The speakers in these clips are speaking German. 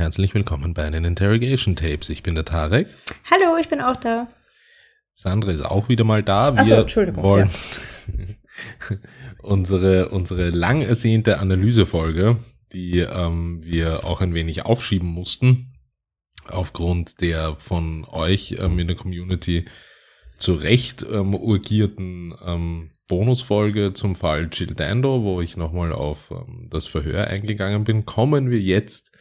Herzlich willkommen bei den Interrogation Tapes. Ich bin der Tarek. Hallo, ich bin auch da. Sandra ist auch wieder mal da. Wir Ach so, Entschuldigung, wollen unsere, unsere lang ersehnte Analysefolge, die ähm, wir auch ein wenig aufschieben mussten, aufgrund der von euch ähm, in der Community zu Recht ähm, urgierten ähm, Bonusfolge zum Fall Jill Dando, wo ich nochmal auf ähm, das Verhör eingegangen bin, kommen wir jetzt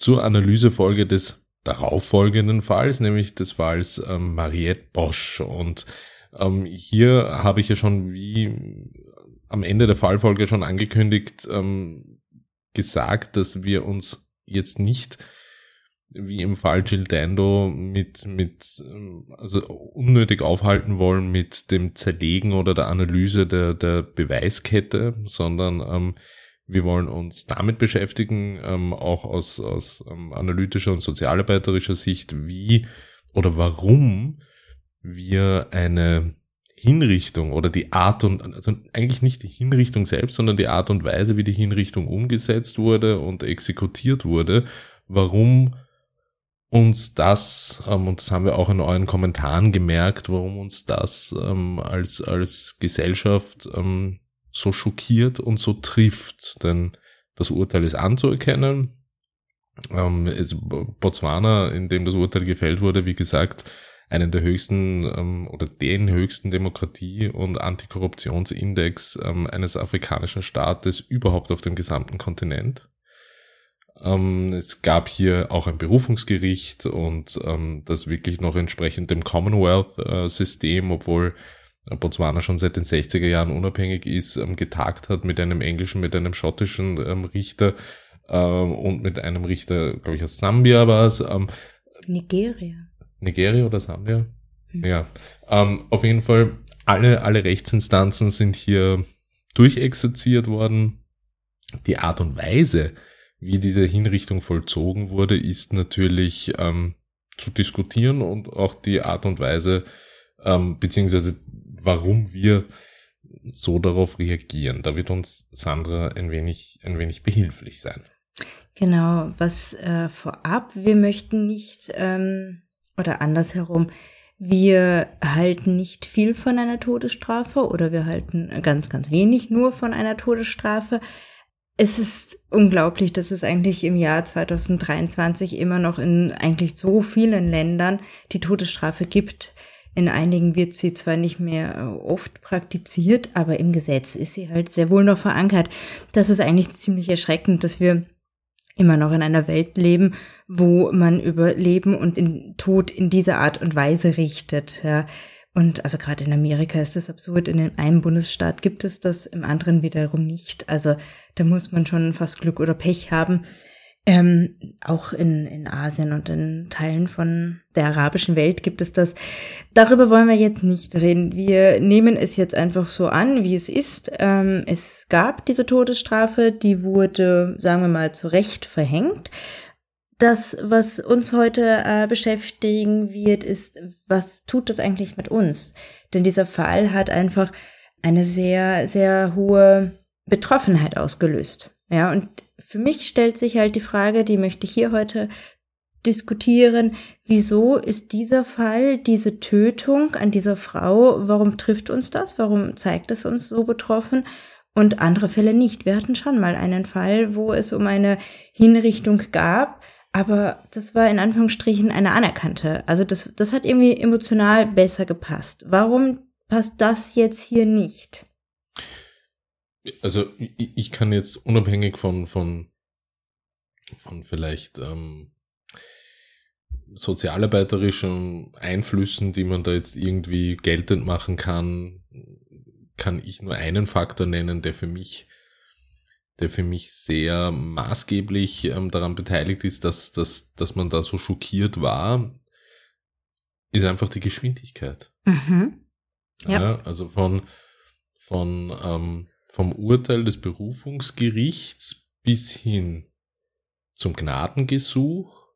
zur Analysefolge des darauffolgenden Falls, nämlich des Falls ähm, Mariette Bosch. Und ähm, hier habe ich ja schon wie am Ende der Fallfolge schon angekündigt, ähm, gesagt, dass wir uns jetzt nicht wie im Fall Jill Dando mit, mit, ähm, also unnötig aufhalten wollen mit dem Zerlegen oder der Analyse der, der Beweiskette, sondern ähm, wir wollen uns damit beschäftigen, ähm, auch aus, aus ähm, analytischer und sozialarbeiterischer Sicht, wie oder warum wir eine Hinrichtung oder die Art und, also eigentlich nicht die Hinrichtung selbst, sondern die Art und Weise, wie die Hinrichtung umgesetzt wurde und exekutiert wurde, warum uns das, ähm, und das haben wir auch in euren Kommentaren gemerkt, warum uns das ähm, als, als Gesellschaft ähm, so schockiert und so trifft. Denn das Urteil ist anzuerkennen. Ähm, ist Botswana, in dem das Urteil gefällt wurde, wie gesagt, einen der höchsten ähm, oder den höchsten Demokratie- und Antikorruptionsindex ähm, eines afrikanischen Staates überhaupt auf dem gesamten Kontinent. Ähm, es gab hier auch ein Berufungsgericht und ähm, das wirklich noch entsprechend dem Commonwealth-System, obwohl Botswana schon seit den 60er Jahren unabhängig ist, ähm, getagt hat mit einem englischen, mit einem schottischen ähm, Richter ähm, und mit einem Richter, glaube ich, aus Sambia war es. Ähm, Nigeria. Nigeria oder Sambia? Mhm. Ja. Ähm, auf jeden Fall, alle, alle Rechtsinstanzen sind hier durchexerziert worden. Die Art und Weise, wie diese Hinrichtung vollzogen wurde, ist natürlich ähm, zu diskutieren und auch die Art und Weise, ähm, beziehungsweise warum wir so darauf reagieren. Da wird uns Sandra ein wenig, ein wenig behilflich sein. Genau, was äh, vorab, wir möchten nicht, ähm, oder andersherum, wir halten nicht viel von einer Todesstrafe oder wir halten ganz, ganz wenig nur von einer Todesstrafe. Es ist unglaublich, dass es eigentlich im Jahr 2023 immer noch in eigentlich so vielen Ländern die Todesstrafe gibt. In einigen wird sie zwar nicht mehr äh, oft praktiziert, aber im Gesetz ist sie halt sehr wohl noch verankert. Das ist eigentlich ziemlich erschreckend, dass wir immer noch in einer Welt leben, wo man über Leben und in Tod in dieser Art und Weise richtet. Ja. Und also gerade in Amerika ist das absurd. In einem Bundesstaat gibt es das, im anderen wiederum nicht. Also da muss man schon fast Glück oder Pech haben. Ähm, auch in, in Asien und in Teilen von der arabischen Welt gibt es das. Darüber wollen wir jetzt nicht reden. Wir nehmen es jetzt einfach so an, wie es ist. Ähm, es gab diese Todesstrafe, die wurde, sagen wir mal, zu Recht verhängt. Das, was uns heute äh, beschäftigen wird, ist, was tut das eigentlich mit uns? Denn dieser Fall hat einfach eine sehr, sehr hohe Betroffenheit ausgelöst. Ja, und für mich stellt sich halt die Frage, die möchte ich hier heute diskutieren, wieso ist dieser Fall, diese Tötung an dieser Frau, warum trifft uns das? Warum zeigt es uns so betroffen? Und andere Fälle nicht. Wir hatten schon mal einen Fall, wo es um eine Hinrichtung gab, aber das war in Anführungsstrichen eine anerkannte. Also das, das hat irgendwie emotional besser gepasst. Warum passt das jetzt hier nicht? Also ich, ich kann jetzt unabhängig von, von, von vielleicht ähm, sozialarbeiterischen Einflüssen, die man da jetzt irgendwie geltend machen kann, kann ich nur einen Faktor nennen, der für mich, der für mich sehr maßgeblich ähm, daran beteiligt ist, dass, dass, dass man da so schockiert war, ist einfach die Geschwindigkeit. Mhm. Ja. ja. Also von, von ähm, vom Urteil des Berufungsgerichts bis hin zum Gnadengesuch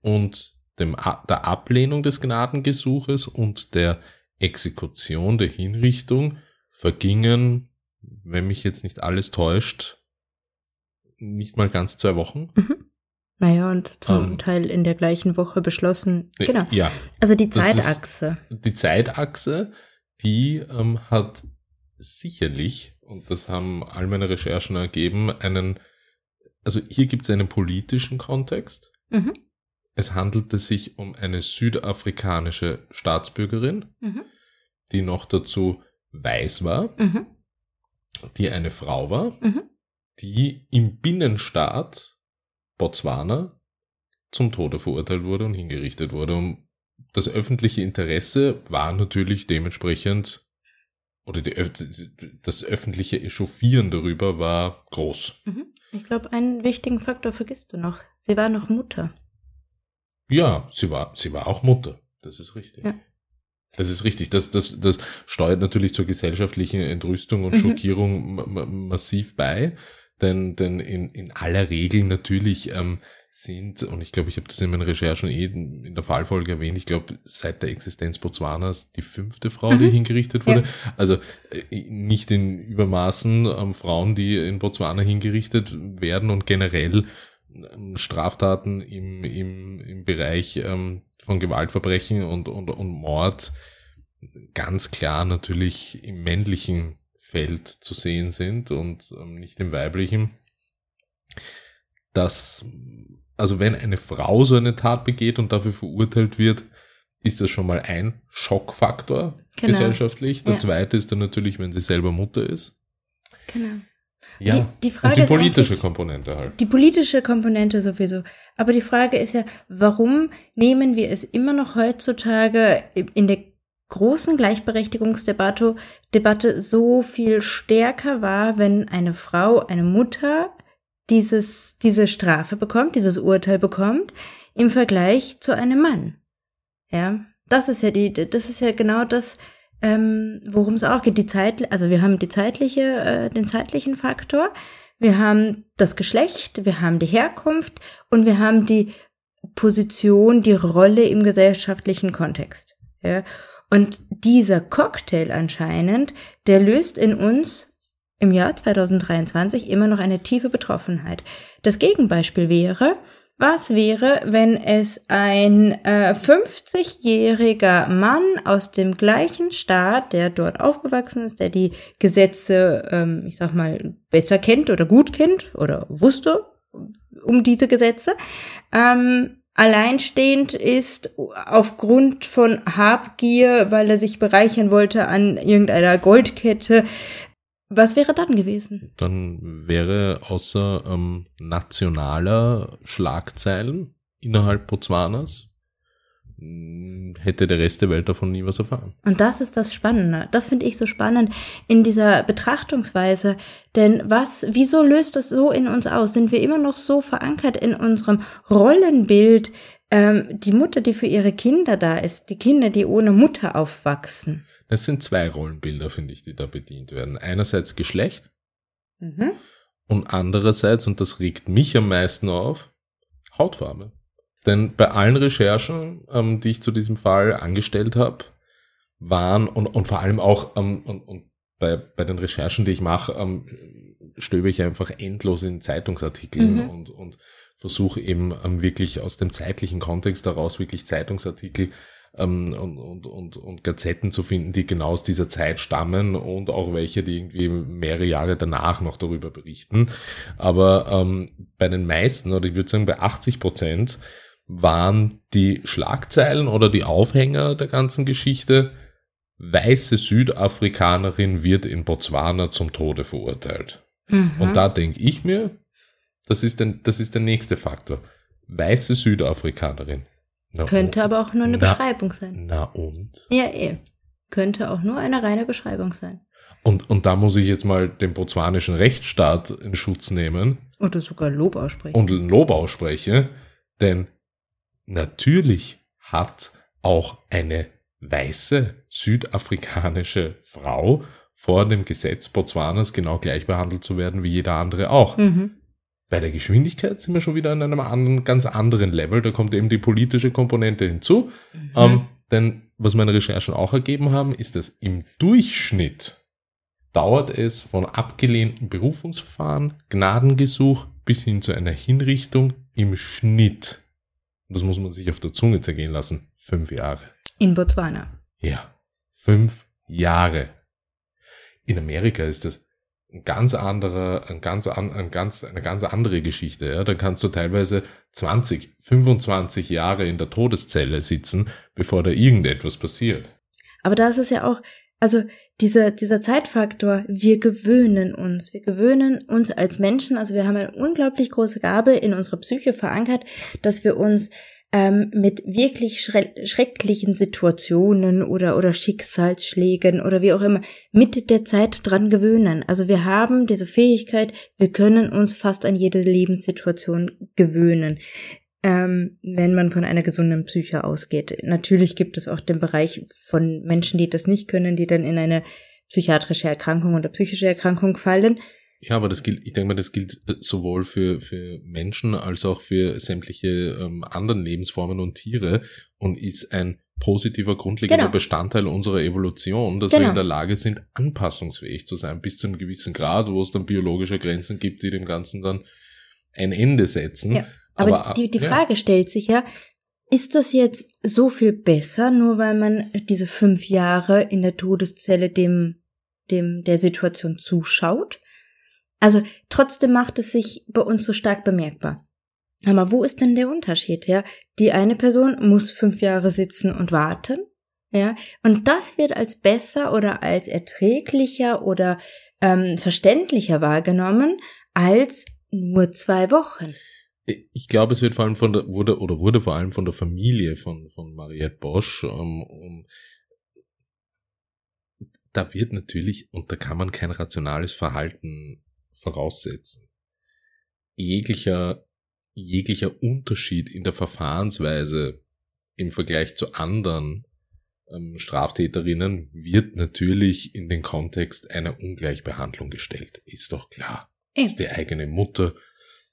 und dem, der Ablehnung des Gnadengesuches und der Exekution der Hinrichtung vergingen, wenn mich jetzt nicht alles täuscht, nicht mal ganz zwei Wochen. Mhm. Naja, und zum Ähm. Teil in der gleichen Woche beschlossen. Äh, Genau. Ja, Also die Zeitachse. die Zeitachse, die ähm, hat sicherlich, und das haben all meine Recherchen ergeben, einen, also hier gibt es einen politischen Kontext. Mhm. Es handelte sich um eine südafrikanische Staatsbürgerin, Mhm. die noch dazu weiß war, Mhm. die eine Frau war, Mhm. die im Binnenstaat Botswana zum Tode verurteilt wurde und hingerichtet wurde. Und das öffentliche Interesse war natürlich dementsprechend, oder die, das öffentliche Echauffieren darüber war groß. Mhm. Ich glaube, einen wichtigen Faktor vergisst du noch. Sie war noch Mutter. Ja, sie war, sie war auch Mutter. Das ist richtig. Ja. Das ist richtig. Das, das, das steuert natürlich zur gesellschaftlichen Entrüstung und Mhm. Schockierung ma- ma- massiv bei. Denn, denn in, in aller Regel natürlich ähm, sind, und ich glaube, ich habe das in meinen Recherchen eh in der Fallfolge erwähnt, ich glaube, seit der Existenz Botswanas die fünfte Frau, die Mhm. hingerichtet wurde. Also äh, nicht in Übermaßen ähm, Frauen, die in Botswana hingerichtet werden und generell ähm, Straftaten im, im, im Bereich ähm, von Gewaltverbrechen und, und, und Mord ganz klar natürlich im männlichen Feld zu sehen sind und ähm, nicht im weiblichen. Dass, also wenn eine Frau so eine Tat begeht und dafür verurteilt wird, ist das schon mal ein Schockfaktor Genau. gesellschaftlich. Der Ja. zweite ist dann natürlich, wenn sie selber Mutter ist. Genau. Ja, Die- die Frage und die politische Komponente halt. Die politische Komponente sowieso. Aber die Frage ist ja, warum nehmen wir es immer noch heutzutage in der großen Gleichberechtigungsdebatte Debatte so viel stärker wahr, wenn eine Frau, eine Mutter dieses, diese Strafe bekommt, dieses Urteil bekommt, im Vergleich zu einem Mann. Ja, das ist ja die, das ist ja genau das, ähm, worum es auch geht. Die Zeit, also wir haben die zeitliche, äh, den zeitlichen Faktor, wir haben das Geschlecht, wir haben die Herkunft und wir haben die Position, die Rolle im gesellschaftlichen Kontext. Ja? Und dieser Cocktail anscheinend, der löst in uns im Jahr 2023 immer noch eine tiefe Betroffenheit. Das Gegenbeispiel wäre, was wäre, wenn es ein äh, 50-jähriger Mann aus dem gleichen Staat, der dort aufgewachsen ist, der die Gesetze, ähm, ich sag mal, besser kennt oder gut kennt oder wusste um diese Gesetze, ähm, alleinstehend ist aufgrund von Habgier, weil er sich bereichern wollte an irgendeiner Goldkette. Was wäre dann gewesen? Dann wäre außer ähm, nationaler Schlagzeilen innerhalb Botswanas hätte der Rest der Welt davon nie was erfahren. Und das ist das Spannende. Das finde ich so spannend in dieser Betrachtungsweise. Denn was, wieso löst das so in uns aus? Sind wir immer noch so verankert in unserem Rollenbild, ähm, die Mutter, die für ihre Kinder da ist, die Kinder, die ohne Mutter aufwachsen? Das sind zwei Rollenbilder, finde ich, die da bedient werden. Einerseits Geschlecht Mhm. und andererseits, und das regt mich am meisten auf, Hautfarbe. Denn bei allen Recherchen, ähm, die ich zu diesem Fall angestellt habe, waren und, und vor allem auch ähm, und, und bei, bei den Recherchen, die ich mache, ähm, stöbe ich einfach endlos in Zeitungsartikeln Mhm. und, und versuche eben ähm, wirklich aus dem zeitlichen Kontext heraus wirklich Zeitungsartikel ähm, und, und, und, und Gazetten zu finden, die genau aus dieser Zeit stammen und auch welche, die irgendwie mehrere Jahre danach noch darüber berichten. Aber ähm, bei den meisten, oder ich würde sagen bei 80 Prozent, waren die Schlagzeilen oder die Aufhänger der ganzen Geschichte, weiße Südafrikanerin wird in Botswana zum Tode verurteilt. Mhm. Und da denke ich mir, das ist, der, das ist der nächste Faktor. Weiße Südafrikanerin. Na Könnte aber auch nur eine Na. Beschreibung sein. Na und? Ja, eh. Könnte auch nur eine reine Beschreibung sein. Und, und da muss ich jetzt mal den botswanischen Rechtsstaat in Schutz nehmen Oder sogar Lob aussprechen. und Lob ausspreche, denn natürlich hat auch eine weiße südafrikanische Frau vor dem Gesetz Botswanas genau gleich behandelt zu werden wie jeder andere auch. mhm. Bei der Geschwindigkeit sind wir schon wieder an einem anderen, ganz anderen Level. Da kommt eben die politische Komponente hinzu. Mhm. Ähm, denn was meine Recherchen auch ergeben haben, ist, dass im Durchschnitt dauert es von abgelehnten Berufungsverfahren, Gnadengesuch bis hin zu einer Hinrichtung im Schnitt, das muss man sich auf der Zunge zergehen lassen, fünf Jahre. In Botswana. Ja, fünf Jahre. In Amerika ist das ein ganz anderer, ein ganz, ein ganz, eine ganz andere Geschichte. Ja? Da kannst du teilweise 20, 25 Jahre in der Todeszelle sitzen, bevor da irgendetwas passiert. Aber da ist es ja auch, also dieser, dieser Zeitfaktor, wir gewöhnen uns, wir gewöhnen uns als Menschen, also wir haben eine unglaublich große Gabe in unserer Psyche verankert, dass wir uns ähm, mit wirklich schrecklichen Situationen oder, oder Schicksalsschlägen oder wie auch immer mit der Zeit dran gewöhnen. Also wir haben diese Fähigkeit, wir können uns fast an jede Lebenssituation gewöhnen ähm, wenn man von einer gesunden Psyche ausgeht. Natürlich gibt es auch den Bereich von Menschen, die das nicht können, die dann in eine psychiatrische Erkrankung oder psychische Erkrankung fallen. Ja, aber das gilt, ich denke mal, das gilt äh, sowohl für, für Menschen als auch für sämtliche ähm, anderen Lebensformen und Tiere und ist ein positiver, grundlegender genau. Bestandteil unserer Evolution, dass genau. wir in der Lage sind, anpassungsfähig zu sein, bis zu einem gewissen Grad, wo es dann biologische Grenzen gibt, die dem Ganzen dann ein Ende setzen. Ja. Aber, Aber die, die Frage ja. stellt sich ja, ist das jetzt so viel besser, nur weil man diese fünf Jahre in der Todeszelle dem, dem, der Situation zuschaut? Also trotzdem macht es sich bei uns so stark bemerkbar. Aber wo ist denn der Unterschied? Ja, die eine Person muss fünf Jahre sitzen und warten. Ja, und das wird als besser oder als erträglicher oder ähm, verständlicher wahrgenommen als nur zwei Wochen. Ich glaube, es wird vor allem von der, wurde, oder wurde vor allem von der Familie von, von Mariette Bosch, ähm, um, da wird natürlich, und da kann man kein rationales Verhalten voraussetzen. Jeglicher, jeglicher Unterschied in der Verfahrensweise im Vergleich zu anderen ähm, Straftäterinnen wird natürlich in den Kontext einer Ungleichbehandlung gestellt. Ist doch klar. Ist die eigene Mutter,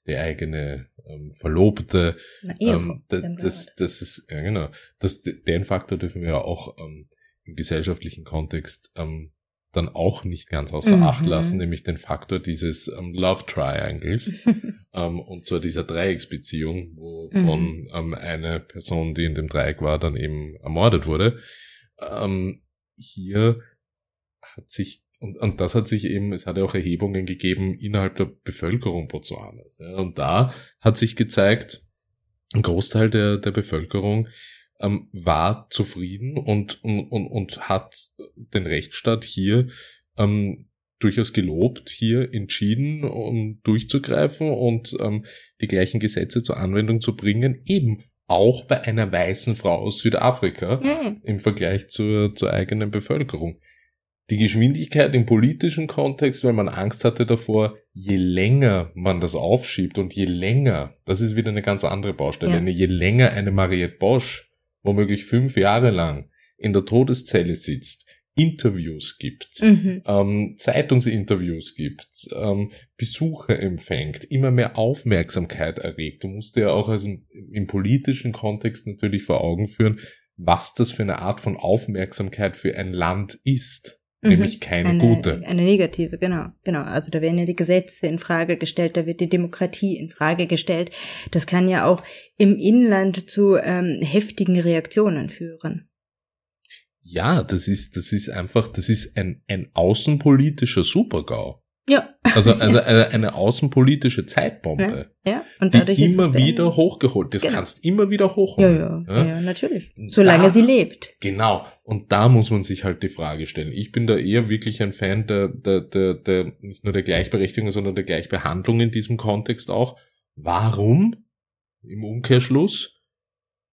die eigene ähm, Verlobte. Na, ähm, das, das, das ist, ja genau. Das, den Faktor dürfen wir ja auch ähm, im gesellschaftlichen Kontext ähm, dann auch nicht ganz außer mhm. Acht lassen, nämlich den Faktor dieses ähm, Love Triangles, ähm, und zwar dieser Dreiecksbeziehung, wo mhm. von ähm, eine Person, die in dem Dreieck war, dann eben ermordet wurde. Ähm, hier hat sich und, und das hat sich eben, es hat ja auch Erhebungen gegeben innerhalb der Bevölkerung Botswanas. Ja, und da hat sich gezeigt, ein Großteil der, der Bevölkerung ähm, war zufrieden und, und, und, und hat den Rechtsstaat hier ähm, durchaus gelobt, hier entschieden, um durchzugreifen und ähm, die gleichen Gesetze zur Anwendung zu bringen, eben auch bei einer weißen Frau aus Südafrika mhm. im Vergleich zur, zur eigenen Bevölkerung. Die Geschwindigkeit im politischen Kontext, weil man Angst hatte davor, je länger man das aufschiebt und je länger, das ist wieder eine ganz andere Baustelle, ja. je länger eine Mariette Bosch womöglich fünf Jahre lang in der Todeszelle sitzt, Interviews gibt, mhm. ähm, Zeitungsinterviews gibt, ähm, Besucher empfängt, immer mehr Aufmerksamkeit erregt. Du musst dir ja auch also im politischen Kontext natürlich vor Augen führen, was das für eine Art von Aufmerksamkeit für ein Land ist. Mhm. Nämlich keine eine, gute. Eine negative, genau, genau. Also da werden ja die Gesetze in Frage gestellt, da wird die Demokratie in Frage gestellt. Das kann ja auch im Inland zu ähm, heftigen Reaktionen führen. Ja, das ist, das ist einfach, das ist ein, ein außenpolitischer Supergau. Ja. Also, also eine, eine außenpolitische Zeitbombe. Ja, ja. Und dadurch die immer wieder hochgeholt. Das genau. kannst immer wieder hochholen. Ja, ja, ja, ja natürlich. Solange da, sie lebt. Genau. Und da muss man sich halt die Frage stellen. Ich bin da eher wirklich ein Fan der, der, der, der nicht nur der Gleichberechtigung, sondern der Gleichbehandlung in diesem Kontext auch. Warum? Im Umkehrschluss?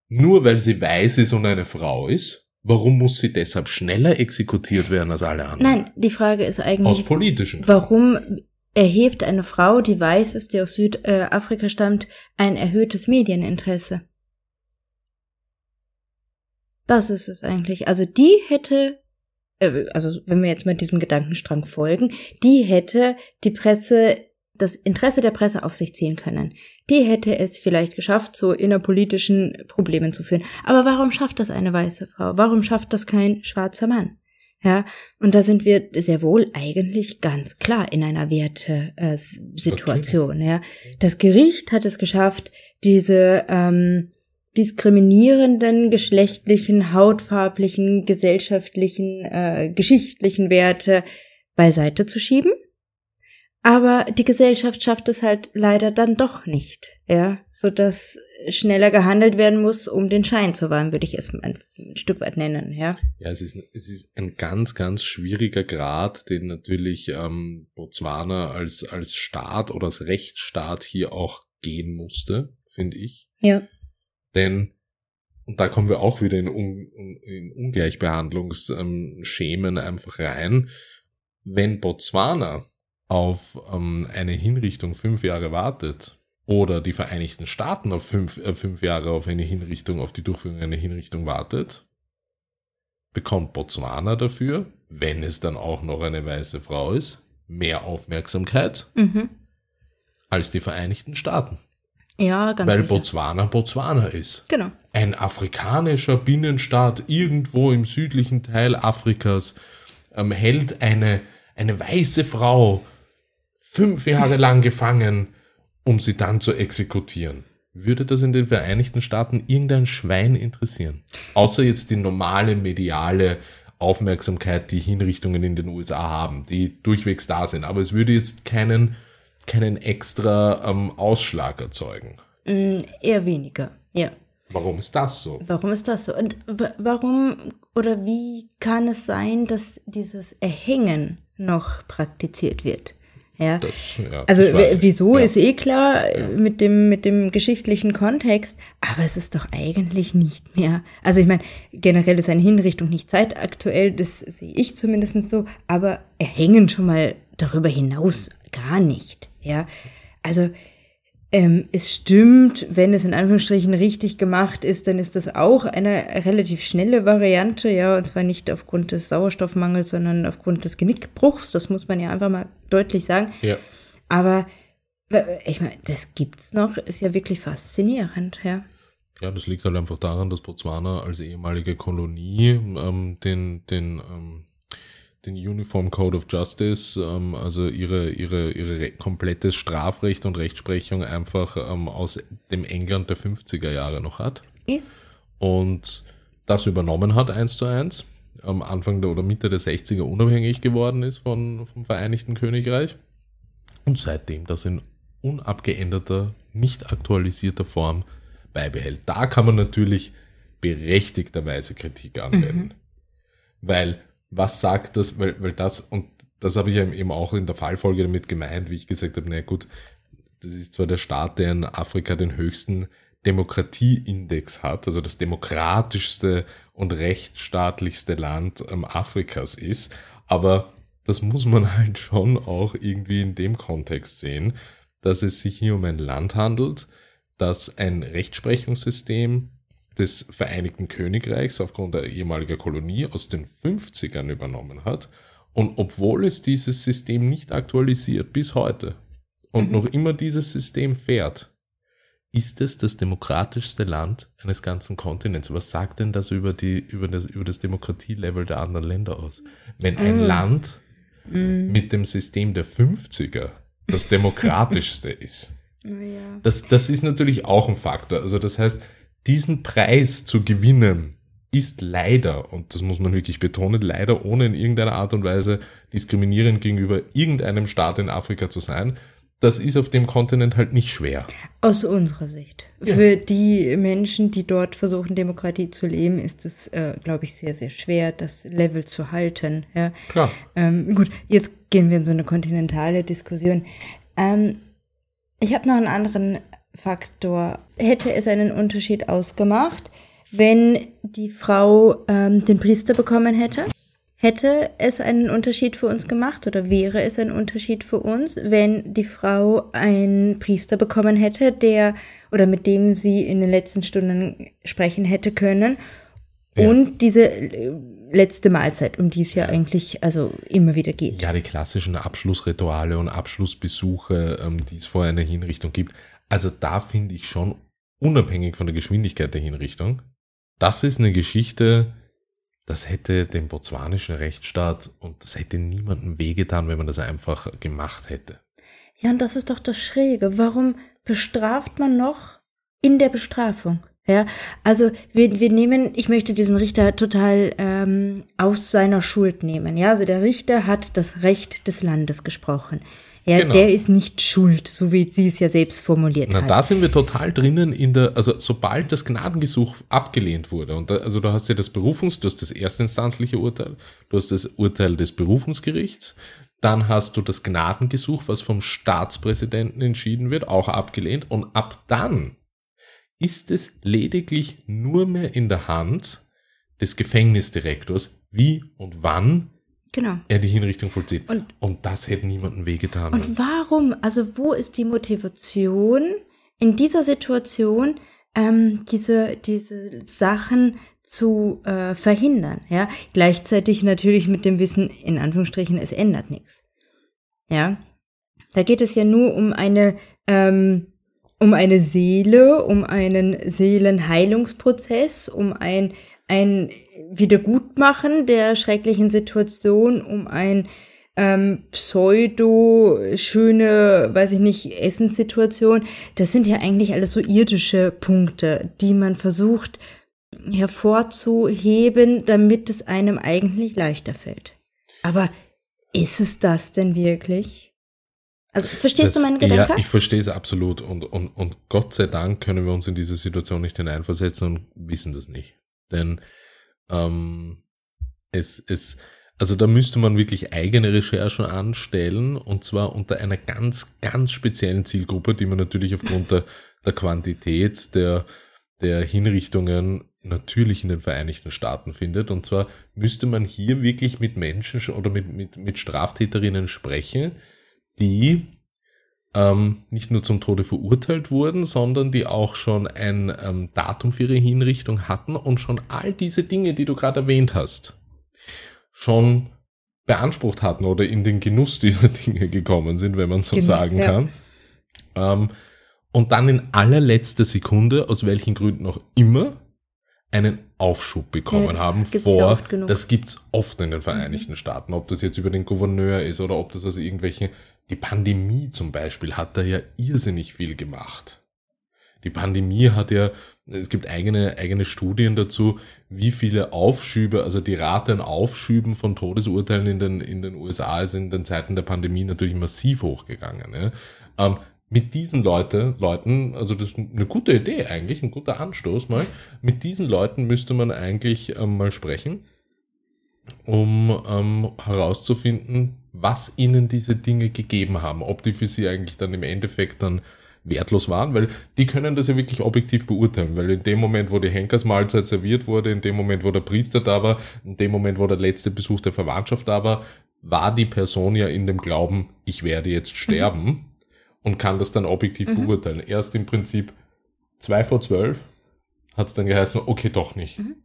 Nur weil sie weiß ist und eine Frau ist? Warum muss sie deshalb schneller exekutiert werden als alle anderen? Nein, die Frage ist eigentlich. Aus politischen. Warum erhebt eine Frau, die weiß ist, die aus Südafrika stammt, ein erhöhtes Medieninteresse? Das ist es eigentlich. Also die hätte, äh, also wenn wir jetzt mit diesem Gedankenstrang folgen, die hätte die Presse das Interesse der Presse auf sich ziehen können. Die hätte es vielleicht geschafft, zu innerpolitischen Problemen zu führen. Aber warum schafft das eine weiße Frau? Warum schafft das kein schwarzer Mann? Ja, und da sind wir sehr wohl eigentlich ganz klar in einer Werte-Situation. Okay. Ja, das Gericht hat es geschafft, diese ähm, diskriminierenden geschlechtlichen, hautfarblichen, gesellschaftlichen, äh, geschichtlichen Werte beiseite zu schieben. Aber die Gesellschaft schafft es halt leider dann doch nicht, ja, so dass schneller gehandelt werden muss, um den Schein zu wahren, würde ich es ein, Stück weit nennen, ja. Ja, es ist, es ist ein ganz, ganz schwieriger Grad, den natürlich ähm, Botswana als, als Staat oder als Rechtsstaat hier auch gehen musste, finde ich. Ja. Denn, und da kommen wir auch wieder in, Un, in Ungleichbehandlungsschemen einfach rein, wenn Botswana auf ähm, eine Hinrichtung fünf Jahre wartet oder die Vereinigten Staaten auf fünf, äh, fünf Jahre auf eine Hinrichtung, auf die Durchführung einer Hinrichtung wartet, bekommt Botswana dafür, wenn es dann auch noch eine weiße Frau ist, mehr Aufmerksamkeit mhm. als die Vereinigten Staaten. Ja, ganz Weil sicher. Botswana Botswana ist. Genau. Ein afrikanischer Binnenstaat irgendwo im südlichen Teil Afrikas ähm, hält eine, eine weiße Frau fünf Jahre lang gefangen, um sie dann zu exekutieren. Würde das in den Vereinigten Staaten irgendein Schwein interessieren? Außer jetzt die normale mediale Aufmerksamkeit, die Hinrichtungen in den USA haben, die durchwegs da sind. Aber es würde jetzt keinen, keinen extra ähm, Ausschlag erzeugen. Mm, eher weniger, ja. Warum ist das so? Warum ist das so? Und warum oder wie kann es sein, dass dieses Erhängen noch praktiziert wird? Ja. Das, ja also wieso ja. ist eh klar ja. mit dem mit dem geschichtlichen Kontext, aber es ist doch eigentlich nicht mehr. Also ich meine, generell ist eine Hinrichtung nicht zeitaktuell, das sehe ich zumindest so, aber erhängen schon mal darüber hinaus gar nicht. Ja, also ähm, es stimmt, wenn es in Anführungsstrichen richtig gemacht ist, dann ist das auch eine relativ schnelle Variante, ja, und zwar nicht aufgrund des Sauerstoffmangels, sondern aufgrund des Genickbruchs. Das muss man ja einfach mal deutlich sagen. Ja. Aber ich meine, das gibt's noch, ist ja wirklich faszinierend, ja. Ja, das liegt halt einfach daran, dass Botswana als ehemalige Kolonie ähm, den, den ähm, den Uniform Code of Justice, ähm, also ihre, ihre, ihre komplettes Strafrecht und Rechtsprechung einfach ähm, aus dem England der 50er Jahre noch hat. Ja. Und das übernommen hat eins zu eins, am Anfang der oder Mitte der 60er unabhängig geworden ist von, vom Vereinigten Königreich und seitdem das in unabgeänderter, nicht aktualisierter Form beibehält. Da kann man natürlich berechtigterweise Kritik anwenden. Mhm. Weil was sagt das, weil, weil das, und das habe ich eben auch in der Fallfolge damit gemeint, wie ich gesagt habe, na gut, das ist zwar der Staat, der in Afrika den höchsten Demokratieindex hat, also das demokratischste und rechtsstaatlichste Land ähm, Afrikas ist, aber das muss man halt schon auch irgendwie in dem Kontext sehen, dass es sich hier um ein Land handelt, das ein Rechtsprechungssystem des Vereinigten Königreichs aufgrund der ehemaligen Kolonie aus den 50ern übernommen hat. Und obwohl es dieses System nicht aktualisiert bis heute und mhm. noch immer dieses System fährt, ist es das demokratischste Land eines ganzen Kontinents. Was sagt denn das über, die, über, das, über das Demokratielevel der anderen Länder aus? Wenn ein mhm. Land mhm. mit dem System der 50er das demokratischste ist. Ja. Das, das ist natürlich auch ein Faktor. Also das heißt, diesen Preis zu gewinnen, ist leider, und das muss man wirklich betonen, leider ohne in irgendeiner Art und Weise diskriminierend gegenüber irgendeinem Staat in Afrika zu sein, das ist auf dem Kontinent halt nicht schwer. Aus unserer Sicht. Ja. Für die Menschen, die dort versuchen, Demokratie zu leben, ist es, äh, glaube ich, sehr, sehr schwer, das Level zu halten. Ja. Klar. Ähm, gut, jetzt gehen wir in so eine kontinentale Diskussion. Ähm, ich habe noch einen anderen Faktor. Hätte es einen Unterschied ausgemacht, wenn die Frau ähm, den Priester bekommen hätte? Hätte es einen Unterschied für uns gemacht oder wäre es ein Unterschied für uns, wenn die Frau einen Priester bekommen hätte, der oder mit dem sie in den letzten Stunden sprechen hätte können ja. und diese letzte Mahlzeit, um die es ja, ja, eigentlich also immer wieder geht. Ja, die klassischen Abschlussrituale und Abschlussbesuche, ähm, die es vor einer Hinrichtung gibt. Also da finde ich schon, unabhängig von der Geschwindigkeit der Hinrichtung, das ist eine Geschichte, das hätte dem botswanischen Rechtsstaat und das hätte niemandem wehgetan, wenn man das einfach gemacht hätte. Ja, und das ist doch das Schräge. Warum bestraft man noch in der Bestrafung? Ja, also wir, wir nehmen, ich möchte diesen Richter total ähm, aus seiner Schuld nehmen. Ja, also der Richter hat das Recht des Landes gesprochen. Ja, genau. der ist nicht schuld, so wie sie es ja selbst formuliert Na, hat. Da sind wir total drinnen in der, also sobald das Gnadengesuch abgelehnt wurde, und da, also du hast ja das Berufungs, du hast das erstinstanzliche Urteil, du hast das Urteil des Berufungsgerichts, dann hast du das Gnadengesuch, was vom Staatspräsidenten entschieden wird, auch abgelehnt, und ab dann ist es lediglich nur mehr in der Hand des Gefängnisdirektors, wie und wann genau. er die Hinrichtung vollzieht. Und, und das hätte niemandem wehgetan. Und warum, also wo ist die Motivation in dieser Situation, ähm, diese, diese Sachen zu äh, verhindern? Ja, gleichzeitig natürlich mit dem Wissen, in Anführungsstrichen, es ändert nichts. Ja, da geht es ja nur um eine ähm, um eine Seele, um einen Seelenheilungsprozess, um ein, ein Wiedergutmachen der schrecklichen Situation, um ein ähm, pseudo schöne, weiß ich nicht, Essenssituation. Das sind ja eigentlich alles so irdische Punkte, die man versucht hervorzuheben, damit es einem eigentlich leichter fällt. Aber ist es das denn wirklich? Also verstehst das, du meinen Gedanken? Ja, ich verstehe es absolut und, und, und Gott sei Dank können wir uns in diese Situation nicht hineinversetzen und wissen das nicht. Denn ähm, es, es, also da müsste man wirklich eigene Recherchen anstellen und zwar unter einer ganz, ganz speziellen Zielgruppe, die man natürlich aufgrund der, der Quantität der, der Hinrichtungen natürlich in den Vereinigten Staaten findet. Und zwar müsste man hier wirklich mit Menschen oder mit, mit, mit Straftäterinnen sprechen, die ähm, nicht nur zum Tode verurteilt wurden, sondern die auch schon ein ähm, Datum für ihre Hinrichtung hatten und schon all diese Dinge, die du gerade erwähnt hast, schon beansprucht hatten oder in den Genuss dieser Dinge gekommen sind, wenn man so Genuss, sagen ja. kann. Ähm, und dann in allerletzter Sekunde, aus welchen Gründen auch immer, einen Aufschub bekommen ja, haben vor, ja das gibt's oft in den Vereinigten mhm. Staaten, ob das jetzt über den Gouverneur ist oder ob das aus irgendwelchen die Pandemie zum Beispiel hat da ja irrsinnig viel gemacht. Die Pandemie hat ja, es gibt eigene, eigene Studien dazu, wie viele Aufschübe, also die Rate an Aufschüben von Todesurteilen in den, in den USA ist in den Zeiten der Pandemie natürlich massiv hochgegangen. Ja. Ähm, mit diesen Leute, Leuten, also das ist eine gute Idee eigentlich, ein guter Anstoß mal, mit diesen Leuten müsste man eigentlich ähm, mal sprechen, um ähm, herauszufinden, was ihnen diese Dinge gegeben haben, ob die für sie eigentlich dann im Endeffekt dann wertlos waren, weil die können das ja wirklich objektiv beurteilen, weil in dem Moment, wo die Henkersmahlzeit serviert wurde, in dem Moment, wo der Priester da war, in dem Moment, wo der letzte Besuch der Verwandtschaft da war, war die Person ja in dem Glauben, ich werde jetzt sterben mhm. Und kann das dann objektiv mhm. beurteilen. Erst im Prinzip zwei vor zwölf hat es dann geheißen, okay, doch nicht. Mhm.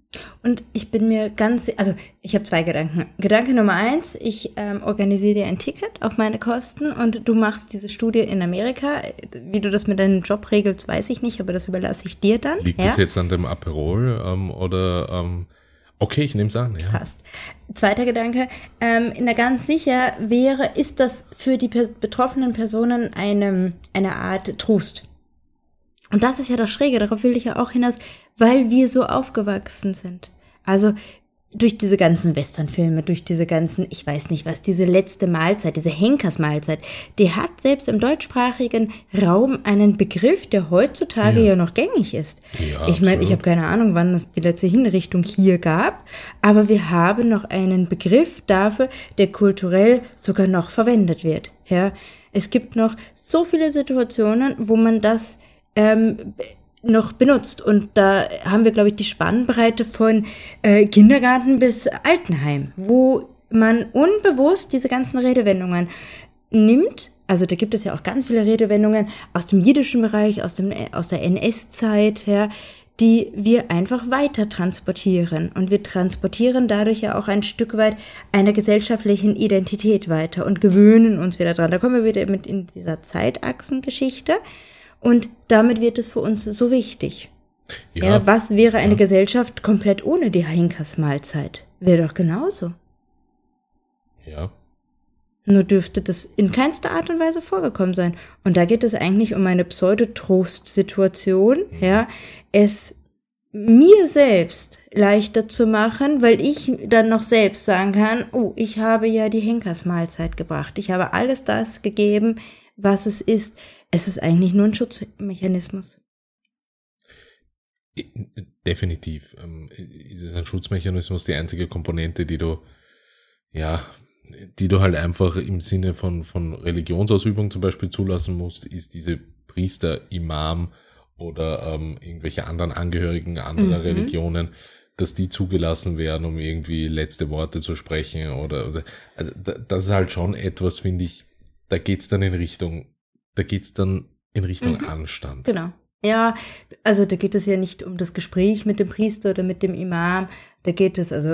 Und ich bin mir ganz, also ich habe zwei Gedanken. Gedanke Nummer eins, ich ähm, organisiere dir ein Ticket auf meine Kosten und du machst diese Studie in Amerika. Wie du das mit deinem Job regelst, weiß ich nicht, aber das überlasse ich dir dann. Liegt ja? das jetzt an dem Aperol ähm, oder ähm, okay, ich nehme es an. Ja. Passt. Zweiter Gedanke, ähm, na ganz sicher wäre, ist das für die betroffenen Personen eine, eine Art Trost. Und das ist ja das Schräge, darauf will ich ja auch hinaus, weil wir so aufgewachsen sind. Also durch diese ganzen Westernfilme, durch diese ganzen, ich weiß nicht was, diese letzte Mahlzeit, diese Henkersmahlzeit, die hat selbst im deutschsprachigen Raum einen Begriff, der heutzutage ja, ja noch gängig ist. Ja, ich meine, ich habe keine Ahnung, wann es die letzte Hinrichtung hier gab, aber wir haben noch einen Begriff dafür, der kulturell sogar noch verwendet wird. Ja, es gibt noch so viele Situationen, wo man das ähm, noch benutzt. Und da haben wir, glaube ich, die Spannbreite von äh, Kindergarten bis Altenheim, wo man unbewusst diese ganzen Redewendungen nimmt. Also da gibt es ja auch ganz viele Redewendungen aus dem jiddischen Bereich, aus, dem, aus der NS-Zeit her, die wir einfach weiter transportieren. Und wir transportieren dadurch ja auch ein Stück weit einer gesellschaftlichen Identität weiter und gewöhnen uns wieder dran. Da kommen wir wieder mit in dieser Zeitachsengeschichte. Und damit wird es für uns so wichtig. Ja, ja was wäre eine ja. Gesellschaft komplett ohne die Henkersmahlzeit? wäre doch genauso. Ja. Nur dürfte das in keinster Art und Weise vorgekommen sein. Und da geht es eigentlich um eine Pseudotrost-Situation, mhm. ja, es mir selbst leichter zu machen, weil ich dann noch selbst sagen kann, oh, ich habe ja die Henkersmahlzeit gebracht. Ich habe alles das gegeben, was es ist. Es ist eigentlich nur ein Schutzmechanismus. Definitiv. Ähm, ist es ein Schutzmechanismus die einzige Komponente, die du, ja, die du halt einfach im Sinne von, von Religionsausübung zum Beispiel zulassen musst, ist diese Priester, Imam oder ähm, irgendwelche anderen Angehörigen anderer mhm. Religionen, dass die zugelassen werden, um irgendwie letzte Worte zu sprechen oder, oder also das ist halt schon etwas, finde ich, da geht's dann in Richtung, da geht's dann in Richtung mhm. Anstand. Genau. Ja, also da geht es ja nicht um das Gespräch mit dem Priester oder mit dem Imam. Da geht es, also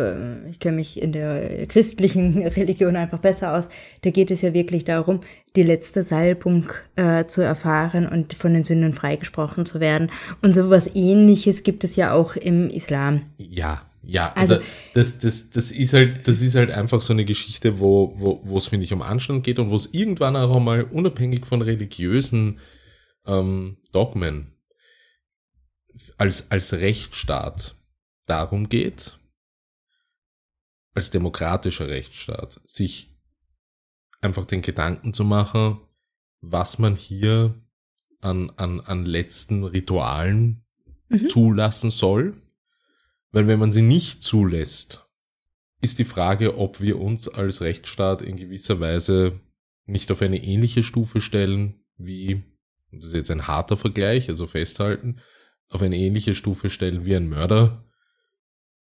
ich kenne mich in der christlichen Religion einfach besser aus. Da geht es ja wirklich darum, die letzte Salbung äh, zu erfahren und von den Sünden freigesprochen zu werden. Und sowas ähnliches gibt es ja auch im Islam. Ja, ja, also, also das, das, das ist halt, das ist halt einfach so eine Geschichte, wo, wo, wo es, finde ich, um Anstand geht und wo es irgendwann auch mal unabhängig von religiösen ähm, Dogmen als, als Rechtsstaat darum geht, als demokratischer Rechtsstaat, sich einfach den Gedanken zu machen, was man hier an, an, an letzten Ritualen mhm. zulassen soll. Weil wenn man sie nicht zulässt, ist die Frage, ob wir uns als Rechtsstaat in gewisser Weise nicht auf eine ähnliche Stufe stellen wie, das ist jetzt ein harter Vergleich, also festhalten, auf eine ähnliche Stufe stellen wie ein Mörder,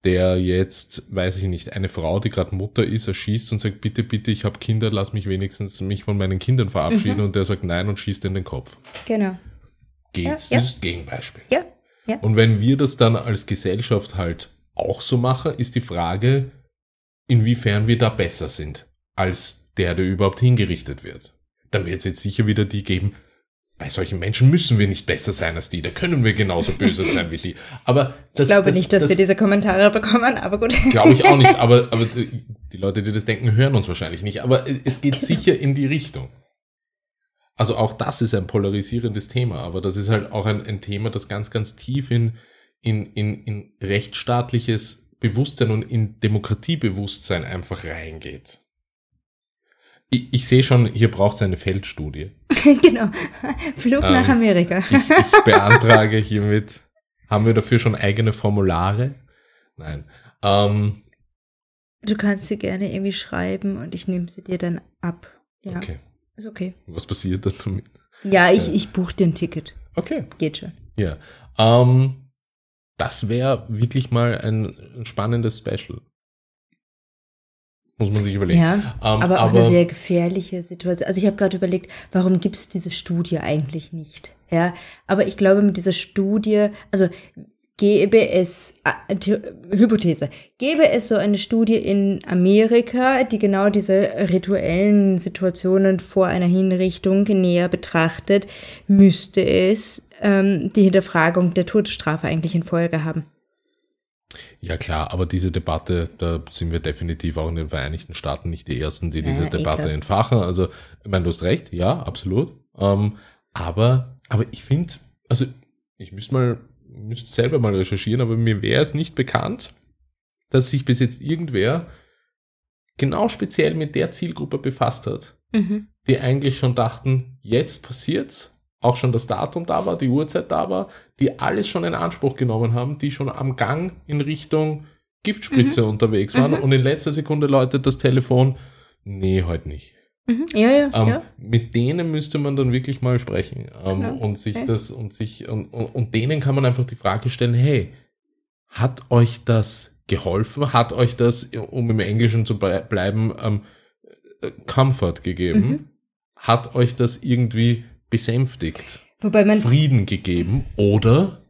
der jetzt, weiß ich nicht, eine Frau, die gerade Mutter ist, erschießt und sagt, bitte, bitte, ich habe Kinder, lass mich wenigstens mich von meinen Kindern verabschieden mhm. und der sagt nein und schießt in den Kopf. Genau. Geht's? Ja, das ist Gegenbeispiel. Ja, ja. Und wenn wir das dann als Gesellschaft halt auch so machen, ist die Frage, inwiefern wir da besser sind als der, der überhaupt hingerichtet wird. Dann wird es jetzt sicher wieder die geben, bei solchen Menschen müssen wir nicht besser sein als die, da können wir genauso böse sein wie die. Aber das, ich glaube das, nicht, dass das, wir diese Kommentare bekommen, aber gut. Glaube ich auch nicht, aber, aber die Leute, die das denken, hören uns wahrscheinlich nicht. Aber es geht sicher in die Richtung. Also auch das ist ein polarisierendes Thema, aber das ist halt auch ein, ein Thema, das ganz, ganz tief in, in, in, in rechtsstaatliches Bewusstsein und in Demokratiebewusstsein einfach reingeht. Ich, ich sehe schon, hier braucht es eine Feldstudie. genau. Flug ähm, nach Amerika. ich, ich beantrage hiermit. Haben wir dafür schon eigene Formulare? Nein. Ähm, du kannst sie gerne irgendwie schreiben und ich nehme sie dir dann ab. Ja. Okay. Ist okay. Was passiert dann damit? Ja, ich, ich buche dir ein Ticket. Okay. Geht schon. Ja. Ähm, das wäre wirklich mal ein spannendes Special. Muss man sich überlegen. Ja, ähm, aber auch aber, eine sehr gefährliche Situation. Also ich habe gerade überlegt, warum gibt es diese Studie eigentlich nicht? Ja, aber ich glaube mit dieser Studie, also gäbe es, äh, Hypothese, gäbe es so eine Studie in Amerika, die genau diese rituellen Situationen vor einer Hinrichtung näher betrachtet, müsste es ähm, die Hinterfragung der Todesstrafe eigentlich in Folge haben. Ja klar, aber diese Debatte, da sind wir definitiv auch in den Vereinigten Staaten nicht die Ersten, die diese ja, Debatte ekel. entfachen. Also, ich meine, du hast recht, ja, absolut. Ähm, aber, aber ich finde, also ich müsste mal, müsste selber mal recherchieren, aber mir wäre es nicht bekannt, dass sich bis jetzt irgendwer genau speziell mit der Zielgruppe befasst hat, mhm. die eigentlich schon dachten, jetzt passiert's, auch schon das Datum da war, die Uhrzeit da war, die alles schon in Anspruch genommen haben, die schon am Gang in Richtung Giftspritze mhm. unterwegs waren mhm. und in letzter Sekunde läutet das Telefon, nee, heute nicht. Mhm. Ja, ja, ähm, ja. Mit denen müsste man dann wirklich mal sprechen ähm, genau. und sich okay. das und sich und, und, denen kann man einfach die Frage stellen, hey, hat euch das geholfen? Hat euch das, um im Englischen zu bleiben, ähm, äh, Comfort gegeben? Mhm. Hat euch das irgendwie besänftigt, Wobei man Frieden gegeben oder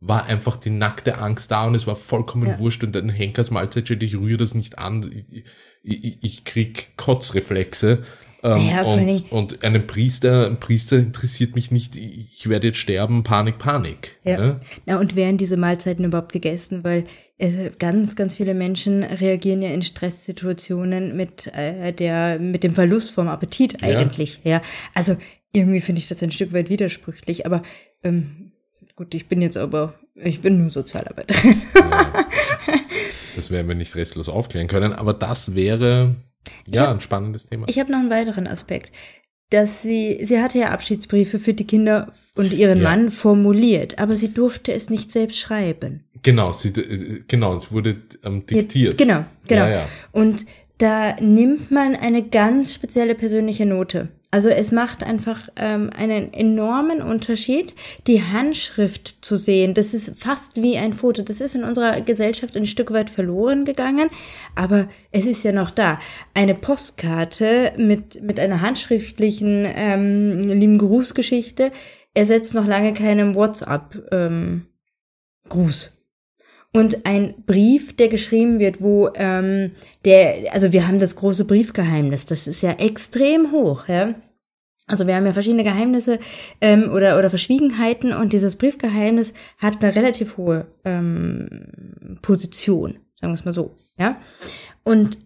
war einfach die nackte Angst da und es war vollkommen ja. wurscht und ein Henkersmahlzeit steht, ich rühre das nicht an, ich, ich, ich krieg Kotzreflexe. Ähm, ja, und, und einen Priester, ein Priester interessiert mich nicht, ich werde jetzt sterben, Panik, Panik. Ja. Ne? ja, und werden diese Mahlzeiten überhaupt gegessen? Weil es, ganz, ganz viele Menschen reagieren ja in Stresssituationen mit äh, der, mit dem Verlust vom Appetit eigentlich. Ja, ja. also irgendwie finde ich das ein Stück weit widersprüchlich, aber ähm, gut, ich bin jetzt aber, ich bin nur Sozialarbeiterin. Ja, das werden wir nicht restlos aufklären können, aber das wäre ja hab, ein spannendes Thema. Ich habe noch einen weiteren Aspekt dass sie, sie hatte ja Abschiedsbriefe für die Kinder und ihren ja. Mann formuliert, aber sie durfte es nicht selbst schreiben. Genau, sie, genau, es wurde ähm, diktiert. Ja, genau, genau. Ja, ja. Und da nimmt man eine ganz spezielle persönliche Note. Also es macht einfach ähm, einen enormen Unterschied, die Handschrift zu sehen. Das ist fast wie ein Foto. Das ist in unserer Gesellschaft ein Stück weit verloren gegangen, aber es ist ja noch da. Eine Postkarte mit, mit einer handschriftlichen ähm, lieben Grußgeschichte ersetzt noch lange keinen WhatsApp-Gruß. Ähm, und ein Brief, der geschrieben wird, wo ähm, der, also wir haben das große Briefgeheimnis, das ist ja extrem hoch, ja. Also wir haben ja verschiedene Geheimnisse ähm, oder, oder Verschwiegenheiten und dieses Briefgeheimnis hat eine relativ hohe ähm, Position, sagen wir es mal so, ja. Und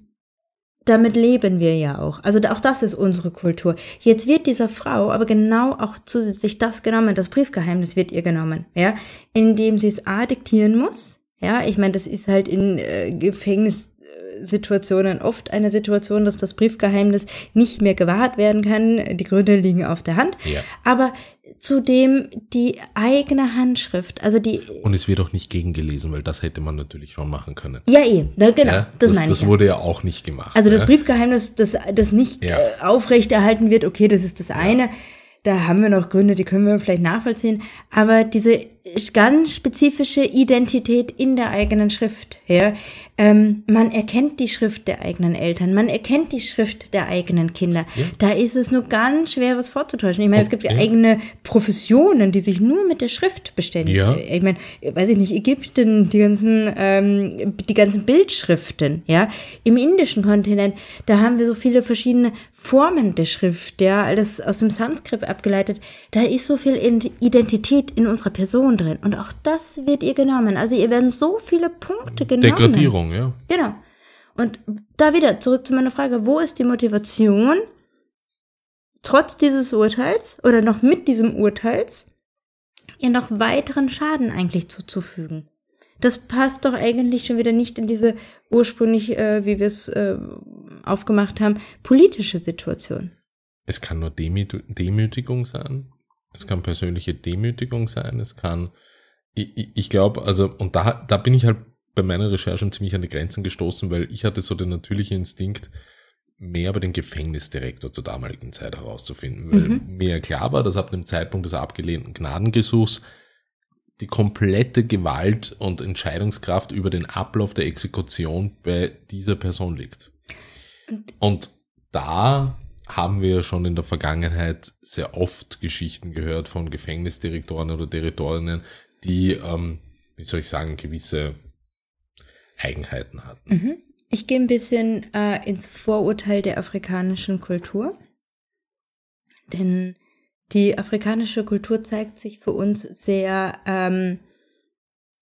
damit leben wir ja auch. Also auch das ist unsere Kultur. Jetzt wird dieser Frau aber genau auch zusätzlich das genommen, das Briefgeheimnis wird ihr genommen, ja, indem sie es A diktieren muss. Ja, ich meine, das ist halt in äh, Gefängnis Situationen oft eine Situation, dass das Briefgeheimnis nicht mehr gewahrt werden kann. Die Gründe liegen auf der Hand. Ja. Aber zudem die eigene Handschrift, also die. Und es wird auch nicht gegengelesen, weil das hätte man natürlich schon machen können. Ja, eh, da, genau, ja, das, das meine ich. Das wurde ja auch nicht gemacht. Also das Briefgeheimnis, das, das nicht ja. äh, aufrechterhalten wird, okay, das ist das eine. Da haben wir noch Gründe, die können wir vielleicht nachvollziehen. Aber diese ganz spezifische Identität in der eigenen Schrift. Ja? Ähm, man erkennt die Schrift der eigenen Eltern, man erkennt die Schrift der eigenen Kinder. Ja. Da ist es nur ganz schwer, was vorzutäuschen. Ich meine, es gibt ja eigene Professionen, die sich nur mit der Schrift beständigen. Ja. Ich meine, weiß ich nicht, Ägypten, die ganzen, ähm, die ganzen Bildschriften, ja, im indischen Kontinent, da haben wir so viele verschiedene Formen der Schrift, ja, alles aus dem Sanskrit abgeleitet. Da ist so viel Identität in unserer Person drin. Und auch das wird ihr genommen. Also ihr werden so viele Punkte genommen. Degradierung, ja. Genau. Und da wieder zurück zu meiner Frage, wo ist die Motivation, trotz dieses Urteils oder noch mit diesem Urteils, ihr noch weiteren Schaden eigentlich zuzufügen? Das passt doch eigentlich schon wieder nicht in diese ursprünglich, äh, wie wir es äh, aufgemacht haben, politische Situation. Es kann nur Demütigung sein. Es kann persönliche Demütigung sein, es kann, ich, ich glaube, also, und da, da bin ich halt bei meiner Recherchen ziemlich an die Grenzen gestoßen, weil ich hatte so den natürlichen Instinkt, mehr über den Gefängnisdirektor zur damaligen Zeit herauszufinden, weil mhm. mir klar war, dass ab dem Zeitpunkt des abgelehnten Gnadengesuchs die komplette Gewalt und Entscheidungskraft über den Ablauf der Exekution bei dieser Person liegt. Und da haben wir schon in der Vergangenheit sehr oft Geschichten gehört von Gefängnisdirektoren oder Direktorinnen, die, ähm, wie soll ich sagen, gewisse Eigenheiten hatten. Mhm. Ich gehe ein bisschen äh, ins Vorurteil der afrikanischen Kultur. Denn die afrikanische Kultur zeigt sich für uns sehr, ähm,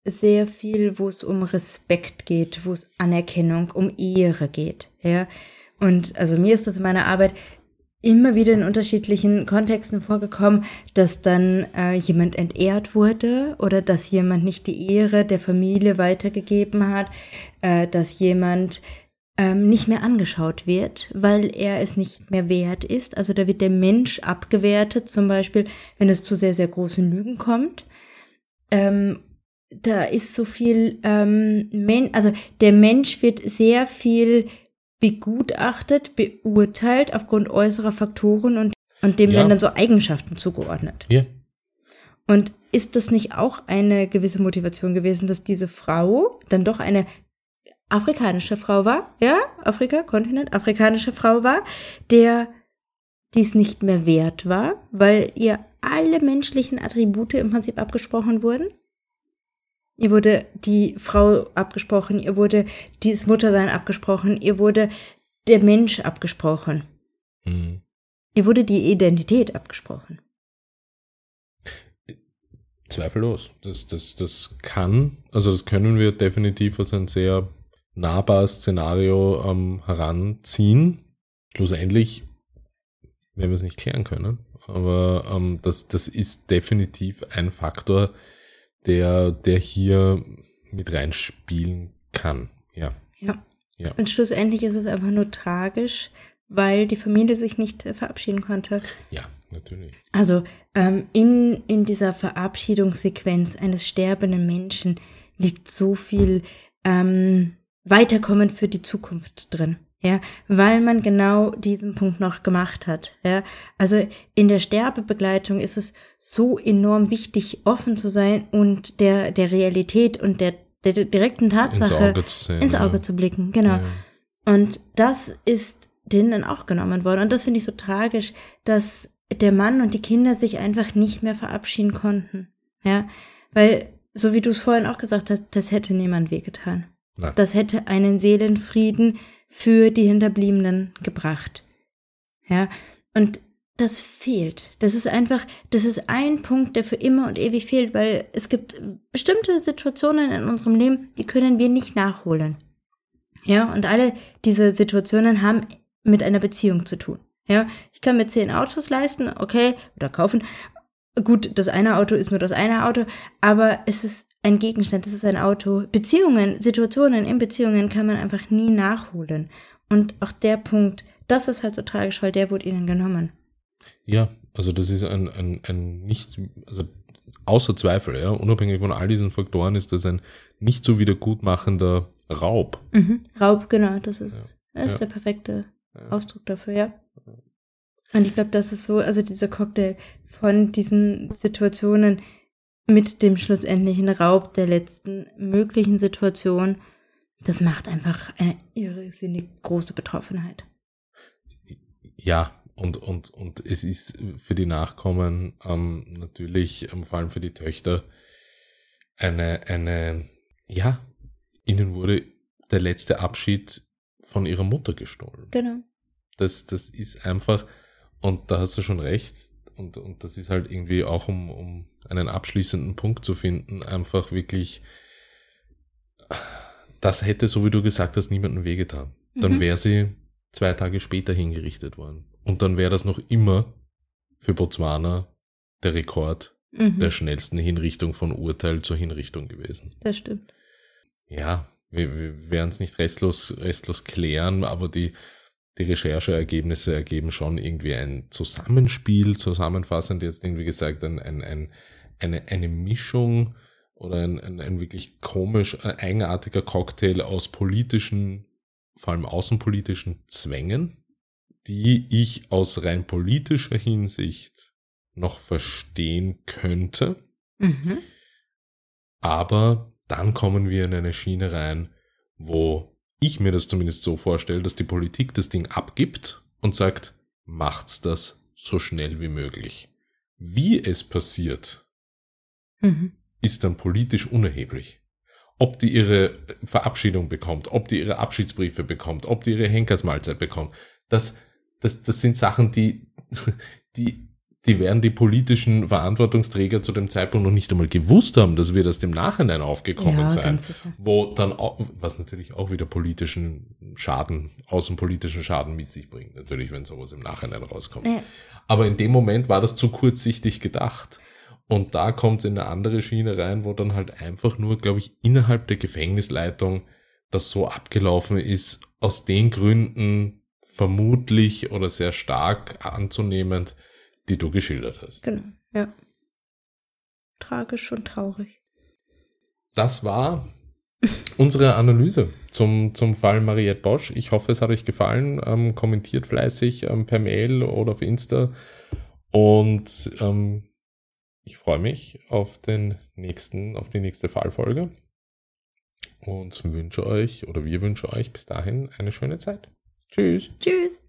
sehr viel, wo es um Respekt geht, wo es Anerkennung, um Ehre geht. Ja. Und also mir ist das in meiner Arbeit immer wieder in unterschiedlichen Kontexten vorgekommen, dass dann äh, jemand entehrt wurde oder dass jemand nicht die Ehre der Familie weitergegeben hat, äh, dass jemand ähm, nicht mehr angeschaut wird, weil er es nicht mehr wert ist. Also da wird der Mensch abgewertet, zum Beispiel, wenn es zu sehr, sehr großen Lügen kommt. Ähm, da ist so viel, ähm, also der Mensch wird sehr viel begutachtet, beurteilt aufgrund äußerer Faktoren und, und dem ja. werden dann so Eigenschaften zugeordnet. Ja. Und ist das nicht auch eine gewisse Motivation gewesen, dass diese Frau dann doch eine afrikanische Frau war, ja, Afrika, Kontinent, afrikanische Frau war, der dies nicht mehr wert war, weil ihr alle menschlichen Attribute im Prinzip abgesprochen wurden? Ihr wurde die Frau abgesprochen, ihr wurde das Muttersein abgesprochen, ihr wurde der Mensch abgesprochen. Mhm. Ihr wurde die Identität abgesprochen. Zweifellos. Das, das, das kann, also das können wir definitiv als ein sehr nahbares Szenario ähm, heranziehen. Schlussendlich werden wir es nicht klären können. Aber ähm, das, das ist definitiv ein Faktor, der, der hier mit reinspielen kann. Ja. Ja. ja. Und schlussendlich ist es einfach nur tragisch, weil die Familie sich nicht äh, verabschieden konnte. Ja, natürlich. Also ähm, in, in dieser Verabschiedungssequenz eines sterbenden Menschen liegt so viel ähm, Weiterkommen für die Zukunft drin. Ja, weil man genau diesen Punkt noch gemacht hat. Ja, also in der Sterbebegleitung ist es so enorm wichtig, offen zu sein und der, der Realität und der, der direkten Tatsache ins Auge zu, sehen, ins Auge ja. zu blicken. Genau. Ja. Und das ist denen dann auch genommen worden. Und das finde ich so tragisch, dass der Mann und die Kinder sich einfach nicht mehr verabschieden konnten. Ja, weil, so wie du es vorhin auch gesagt hast, das hätte niemand wehgetan. Nein. Das hätte einen Seelenfrieden für die Hinterbliebenen gebracht. Ja, und das fehlt. Das ist einfach, das ist ein Punkt, der für immer und ewig fehlt, weil es gibt bestimmte Situationen in unserem Leben, die können wir nicht nachholen. Ja, und alle diese Situationen haben mit einer Beziehung zu tun. Ja, ich kann mir zehn Autos leisten, okay, oder kaufen. Gut, das eine Auto ist nur das eine Auto, aber es ist ein Gegenstand, es ist ein Auto. Beziehungen, Situationen in Beziehungen kann man einfach nie nachholen. Und auch der Punkt, das ist halt so tragisch, weil der wurde ihnen genommen. Ja, also das ist ein, ein, ein nicht, also außer Zweifel, ja, unabhängig von all diesen Faktoren ist das ein nicht so wiedergutmachender Raub. Mhm. Raub, genau, das ist, ja. das ist ja. der perfekte ja. Ausdruck dafür, ja. Und ich glaube, das ist so, also dieser Cocktail von diesen Situationen mit dem schlussendlichen Raub der letzten möglichen Situation, das macht einfach eine irrsinnig große Betroffenheit. Ja, und, und, und es ist für die Nachkommen ähm, natürlich, ähm, vor allem für die Töchter, eine, eine, ja, ihnen wurde der letzte Abschied von ihrer Mutter gestohlen. Genau. Das, das ist einfach, und da hast du schon recht, und, und das ist halt irgendwie auch, um, um einen abschließenden Punkt zu finden, einfach wirklich, das hätte, so wie du gesagt hast, niemandem wehgetan. Dann mhm. wäre sie zwei Tage später hingerichtet worden. Und dann wäre das noch immer für Botswana der Rekord mhm. der schnellsten Hinrichtung von Urteil zur Hinrichtung gewesen. Das stimmt. Ja, wir, wir werden es nicht restlos, restlos klären, aber die, die Rechercheergebnisse ergeben schon irgendwie ein Zusammenspiel, zusammenfassend jetzt irgendwie gesagt, ein, ein, ein, eine, eine Mischung oder ein, ein, ein wirklich komisch, äh, eigenartiger Cocktail aus politischen, vor allem außenpolitischen Zwängen, die ich aus rein politischer Hinsicht noch verstehen könnte. Mhm. Aber dann kommen wir in eine Schiene rein, wo ich mir das zumindest so vorstelle, dass die Politik das Ding abgibt und sagt, macht's das so schnell wie möglich. Wie es passiert, mhm. ist dann politisch unerheblich. Ob die ihre Verabschiedung bekommt, ob die ihre Abschiedsbriefe bekommt, ob die ihre Henkersmahlzeit bekommt, das, das, das sind Sachen, die, die die werden die politischen Verantwortungsträger zu dem Zeitpunkt noch nicht einmal gewusst haben, dass wir das dem Nachhinein aufgekommen ja, sein. Wo dann auch, was natürlich auch wieder politischen Schaden, außenpolitischen Schaden mit sich bringt, natürlich, wenn sowas im Nachhinein rauskommt. Ja. Aber in dem Moment war das zu kurzsichtig gedacht. Und da kommt es in eine andere Schiene rein, wo dann halt einfach nur, glaube ich, innerhalb der Gefängnisleitung das so abgelaufen ist, aus den Gründen vermutlich oder sehr stark anzunehmend, die du geschildert hast. Genau, ja. Tragisch und traurig. Das war unsere Analyse zum, zum Fall Mariette Bosch. Ich hoffe, es hat euch gefallen. Ähm, kommentiert fleißig ähm, per Mail oder auf Insta. Und ähm, ich freue mich auf den nächsten, auf die nächste Fallfolge. Und wünsche euch oder wir wünschen euch bis dahin eine schöne Zeit. Tschüss. Tschüss.